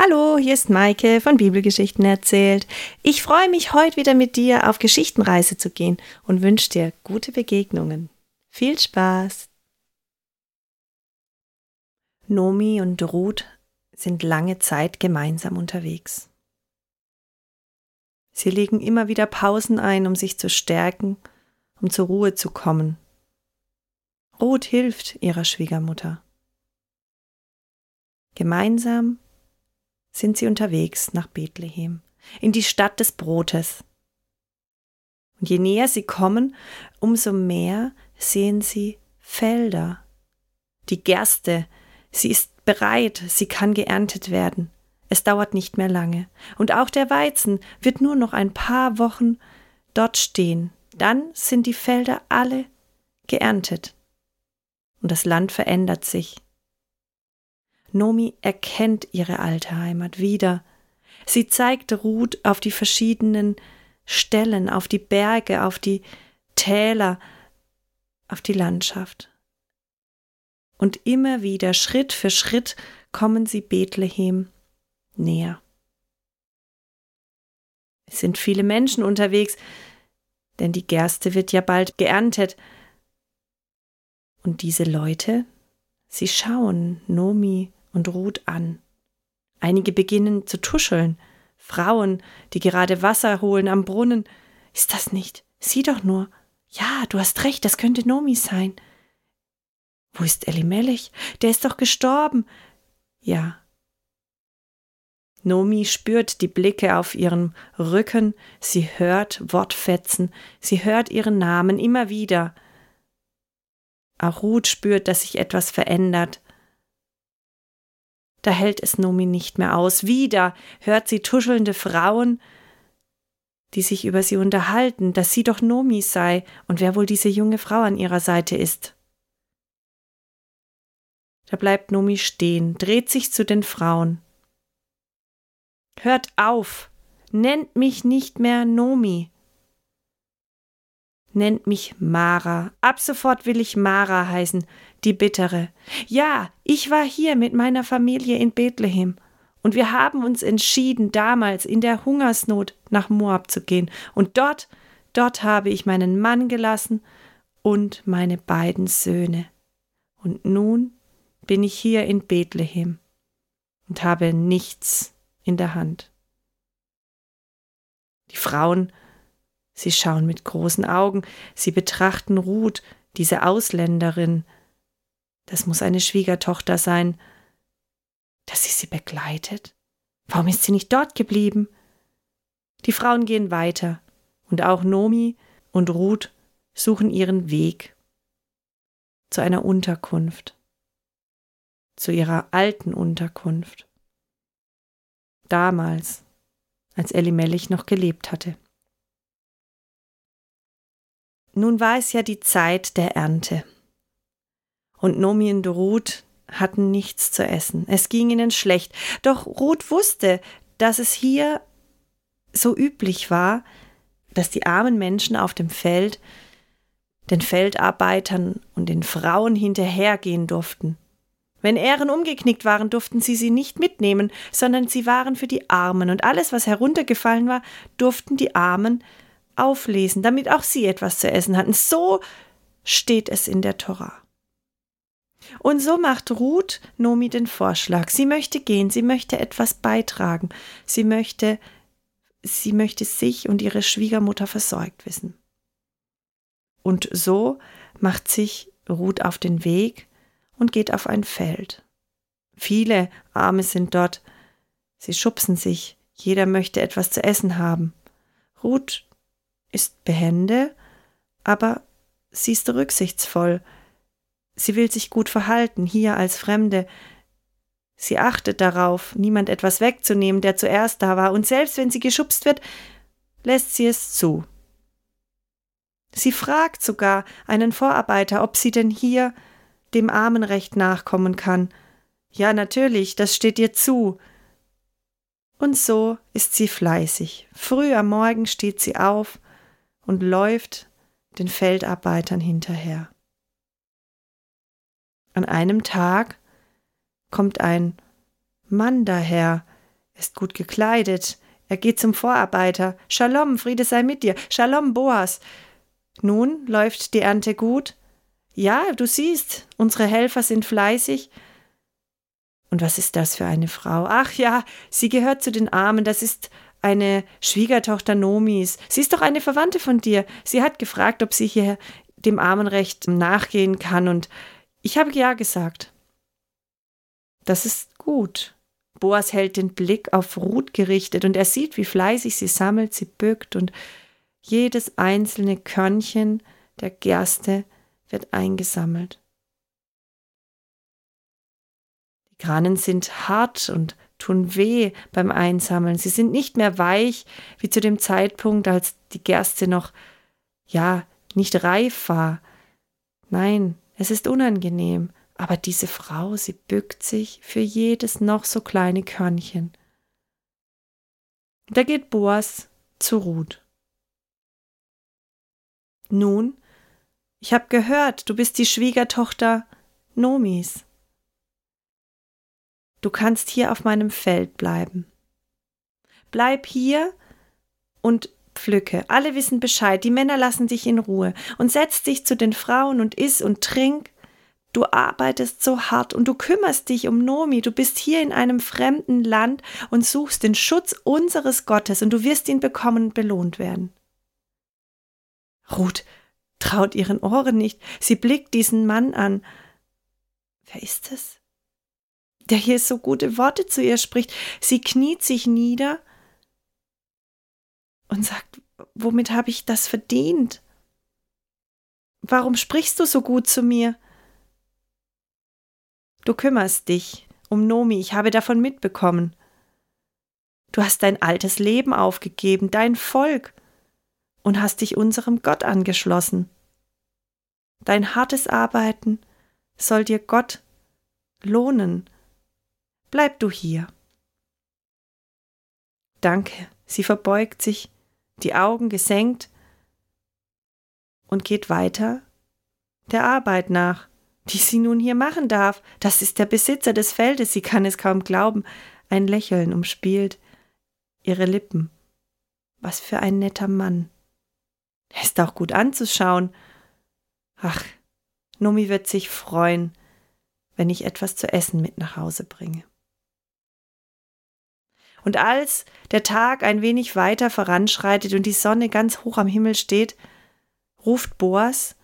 Hallo, hier ist Maike von Bibelgeschichten erzählt. Ich freue mich, heute wieder mit dir auf Geschichtenreise zu gehen und wünsche dir gute Begegnungen. Viel Spaß! Nomi und Ruth sind lange Zeit gemeinsam unterwegs. Sie legen immer wieder Pausen ein, um sich zu stärken, um zur Ruhe zu kommen. Ruth hilft ihrer Schwiegermutter. Gemeinsam sind sie unterwegs nach Bethlehem, in die Stadt des Brotes. Und je näher sie kommen, umso mehr sehen sie Felder. Die Gerste, sie ist bereit, sie kann geerntet werden. Es dauert nicht mehr lange. Und auch der Weizen wird nur noch ein paar Wochen dort stehen. Dann sind die Felder alle geerntet. Und das Land verändert sich. Nomi erkennt ihre alte Heimat wieder. Sie zeigt Ruth auf die verschiedenen Stellen, auf die Berge, auf die Täler, auf die Landschaft. Und immer wieder, Schritt für Schritt, kommen sie Bethlehem näher. Es sind viele Menschen unterwegs, denn die Gerste wird ja bald geerntet. Und diese Leute, sie schauen Nomi und Ruth an. Einige beginnen zu tuscheln. Frauen, die gerade Wasser holen am Brunnen. Ist das nicht? Sieh doch nur. Ja, du hast recht, das könnte Nomi sein. Wo ist Elimelech? Der ist doch gestorben. Ja. Nomi spürt die Blicke auf ihrem Rücken, sie hört Wortfetzen, sie hört ihren Namen immer wieder. Auch Ruth spürt, dass sich etwas verändert. Da hält es Nomi nicht mehr aus. Wieder hört sie tuschelnde Frauen, die sich über sie unterhalten, dass sie doch Nomi sei und wer wohl diese junge Frau an ihrer Seite ist. Da bleibt Nomi stehen, dreht sich zu den Frauen. Hört auf, nennt mich nicht mehr Nomi. Nennt mich Mara. Ab sofort will ich Mara heißen die bittere. Ja, ich war hier mit meiner Familie in Bethlehem, und wir haben uns entschieden, damals in der Hungersnot nach Moab zu gehen, und dort, dort habe ich meinen Mann gelassen und meine beiden Söhne. Und nun bin ich hier in Bethlehem und habe nichts in der Hand. Die Frauen, sie schauen mit großen Augen, sie betrachten Ruth, diese Ausländerin, das muss eine Schwiegertochter sein. Dass sie sie begleitet? Warum ist sie nicht dort geblieben? Die Frauen gehen weiter, und auch Nomi und Ruth suchen ihren Weg zu einer Unterkunft, zu ihrer alten Unterkunft. Damals, als Elli Mellich noch gelebt hatte. Nun war es ja die Zeit der Ernte und Nomi und Ruth hatten nichts zu essen. Es ging ihnen schlecht. Doch Ruth wusste, dass es hier so üblich war, dass die armen Menschen auf dem Feld den Feldarbeitern und den Frauen hinterhergehen durften. Wenn Ähren umgeknickt waren, durften sie sie nicht mitnehmen, sondern sie waren für die Armen, und alles, was heruntergefallen war, durften die Armen auflesen, damit auch sie etwas zu essen hatten. So steht es in der Tora. Und so macht Ruth Nomi den Vorschlag. Sie möchte gehen, sie möchte etwas beitragen. Sie möchte, sie möchte sich und ihre Schwiegermutter versorgt wissen. Und so macht sich Ruth auf den Weg und geht auf ein Feld. Viele Arme sind dort. Sie schubsen sich. Jeder möchte etwas zu essen haben. Ruth ist behende, aber sie ist rücksichtsvoll. Sie will sich gut verhalten, hier als Fremde. Sie achtet darauf, niemand etwas wegzunehmen, der zuerst da war, und selbst wenn sie geschubst wird, lässt sie es zu. Sie fragt sogar einen Vorarbeiter, ob sie denn hier dem Armenrecht nachkommen kann. Ja, natürlich, das steht ihr zu. Und so ist sie fleißig. Früh am Morgen steht sie auf und läuft den Feldarbeitern hinterher. An einem Tag kommt ein Mann daher, Er ist gut gekleidet. Er geht zum Vorarbeiter. Shalom, Friede sei mit dir. Shalom, Boas. Nun läuft die Ernte gut. Ja, du siehst, unsere Helfer sind fleißig. Und was ist das für eine Frau? Ach ja, sie gehört zu den Armen. Das ist eine Schwiegertochter Nomis. Sie ist doch eine Verwandte von dir. Sie hat gefragt, ob sie hier dem Armenrecht nachgehen kann, und ich habe ja gesagt. Das ist gut. Boas hält den Blick auf Ruth gerichtet, und er sieht, wie fleißig sie sammelt, sie bückt, und jedes einzelne Körnchen der Gerste wird eingesammelt. Die Granen sind hart und tun weh beim Einsammeln. Sie sind nicht mehr weich wie zu dem Zeitpunkt, als die Gerste noch, ja, nicht reif war. Nein, es ist unangenehm, aber diese Frau, sie bückt sich für jedes noch so kleine Körnchen. Da geht Boas zu Ruth. Nun, ich habe gehört, du bist die Schwiegertochter Nomis. Du kannst hier auf meinem Feld bleiben. Bleib hier und pflücke. Alle wissen Bescheid, die Männer lassen dich in Ruhe und setz dich zu den Frauen und iss und trink. Du arbeitest so hart und du kümmerst dich um Nomi. Du bist hier in einem fremden Land und suchst den Schutz unseres Gottes und du wirst ihn bekommen und belohnt werden. Ruth traut ihren Ohren nicht. Sie blickt diesen Mann an. Wer ist es? der hier so gute Worte zu ihr spricht. Sie kniet sich nieder und sagt, womit habe ich das verdient? Warum sprichst du so gut zu mir? Du kümmerst dich um Nomi, ich habe davon mitbekommen. Du hast dein altes Leben aufgegeben, dein Volk, und hast dich unserem Gott angeschlossen. Dein hartes Arbeiten soll dir Gott lohnen Bleib du hier. Danke. Sie verbeugt sich, die Augen gesenkt und geht weiter der Arbeit nach, die sie nun hier machen darf. Das ist der Besitzer des Feldes, sie kann es kaum glauben. Ein Lächeln umspielt ihre Lippen. Was für ein netter Mann. Er ist auch gut anzuschauen. Ach, Nomi wird sich freuen, wenn ich etwas zu essen mit nach Hause bringe. Und als der Tag ein wenig weiter voranschreitet und die Sonne ganz hoch am Himmel steht, ruft Boas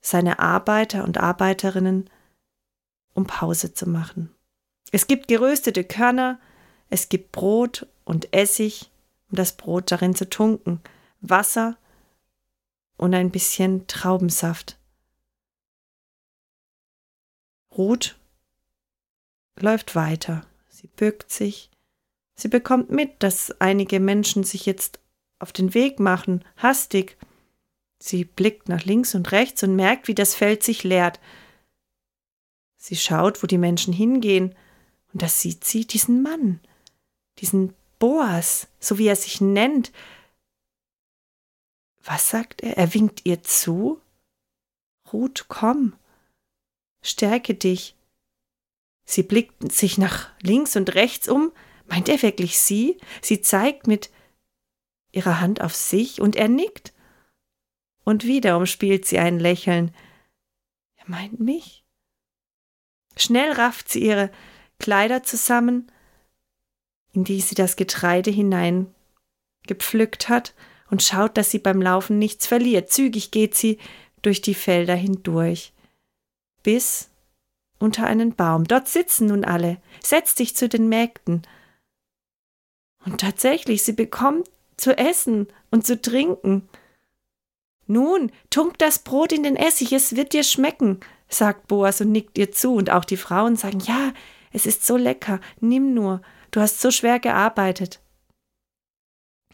seine Arbeiter und Arbeiterinnen, um Pause zu machen. Es gibt geröstete Körner, es gibt Brot und Essig, um das Brot darin zu tunken, Wasser und ein bisschen Traubensaft. Ruth läuft weiter. Sie bückt sich, Sie bekommt mit, dass einige Menschen sich jetzt auf den Weg machen, hastig. Sie blickt nach links und rechts und merkt, wie das Feld sich leert. Sie schaut, wo die Menschen hingehen, und da sieht sie diesen Mann, diesen Boas, so wie er sich nennt. Was sagt er? Er winkt ihr zu. Ruth, komm, stärke dich. Sie blickt sich nach links und rechts um, Meint er wirklich sie? Sie zeigt mit ihrer Hand auf sich und er nickt. Und wieder umspielt sie ein Lächeln. Er meint mich. Schnell rafft sie ihre Kleider zusammen, in die sie das Getreide hinein gepflückt hat, und schaut, dass sie beim Laufen nichts verliert. Zügig geht sie durch die Felder hindurch, bis unter einen Baum. Dort sitzen nun alle. Setz dich zu den Mägden. Und tatsächlich, sie bekommt zu essen und zu trinken. Nun, tunkt das Brot in den Essig, es wird dir schmecken, sagt Boas und nickt ihr zu, und auch die Frauen sagen, ja, es ist so lecker, nimm nur, du hast so schwer gearbeitet.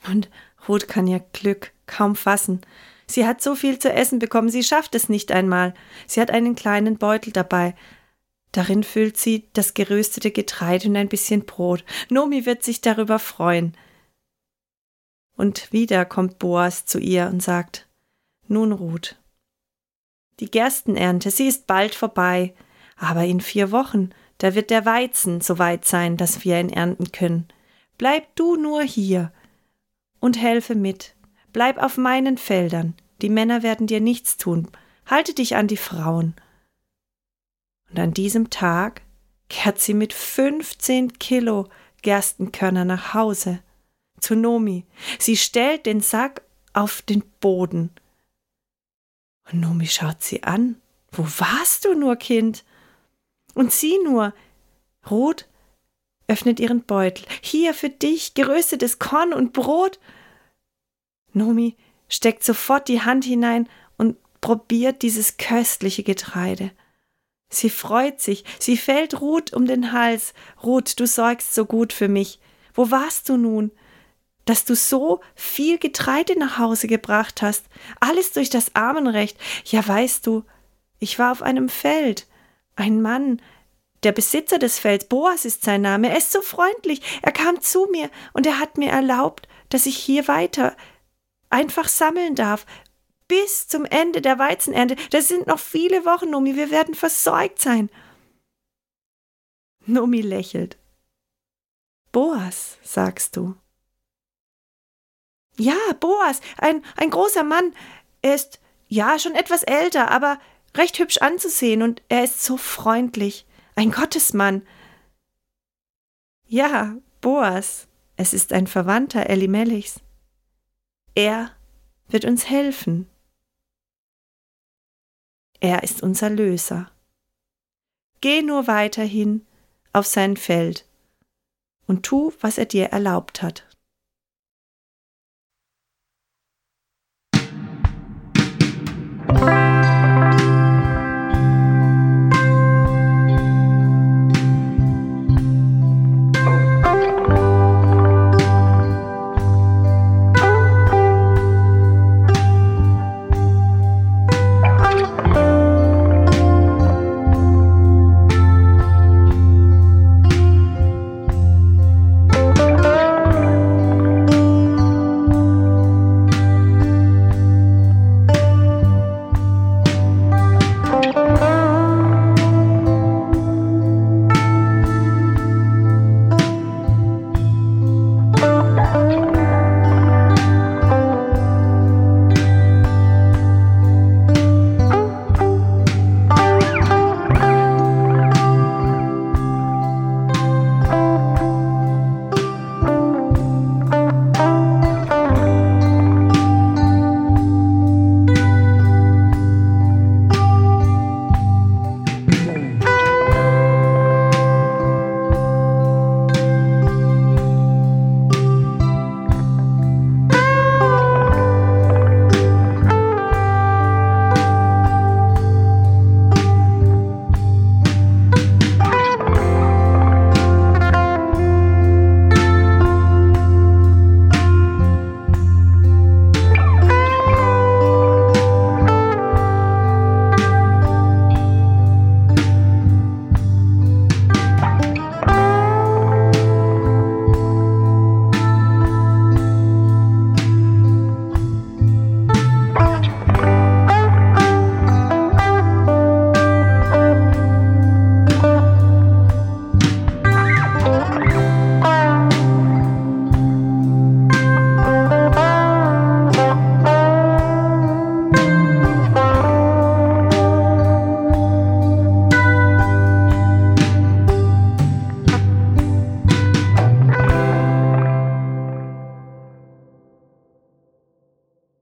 Und Ruth kann ihr Glück kaum fassen. Sie hat so viel zu essen bekommen, sie schafft es nicht einmal. Sie hat einen kleinen Beutel dabei, Darin füllt sie das geröstete Getreide und ein bisschen Brot. Nomi wird sich darüber freuen. Und wieder kommt Boas zu ihr und sagt, nun Ruth, die Gerstenernte, sie ist bald vorbei, aber in vier Wochen, da wird der Weizen so weit sein, dass wir ihn ernten können. Bleib du nur hier und helfe mit. Bleib auf meinen Feldern. Die Männer werden dir nichts tun. Halte dich an die Frauen. Und an diesem Tag kehrt sie mit 15 Kilo Gerstenkörner nach Hause zu Nomi. Sie stellt den Sack auf den Boden. Und Nomi schaut sie an. Wo warst du nur, Kind? Und sieh nur, Ruth öffnet ihren Beutel. Hier für dich geröstetes Korn und Brot. Nomi steckt sofort die Hand hinein und probiert dieses köstliche Getreide. Sie freut sich, sie fällt Ruth um den Hals. Ruth, du sorgst so gut für mich. Wo warst du nun? Dass du so viel Getreide nach Hause gebracht hast, alles durch das Armenrecht. Ja, weißt du, ich war auf einem Feld. Ein Mann, der Besitzer des Felds, Boas ist sein Name, er ist so freundlich. Er kam zu mir und er hat mir erlaubt, dass ich hier weiter einfach sammeln darf, bis zum Ende der Weizenernte. Das sind noch viele Wochen, Nomi, wir werden versorgt sein. Nomi lächelt. Boas, sagst du. Ja, Boas, ein, ein großer Mann. Er ist ja schon etwas älter, aber recht hübsch anzusehen und er ist so freundlich. Ein Gottesmann. Ja, Boas, es ist ein Verwandter Elimelichs. Er wird uns helfen. Er ist unser Löser. Geh nur weiterhin auf sein Feld und tu, was er dir erlaubt hat.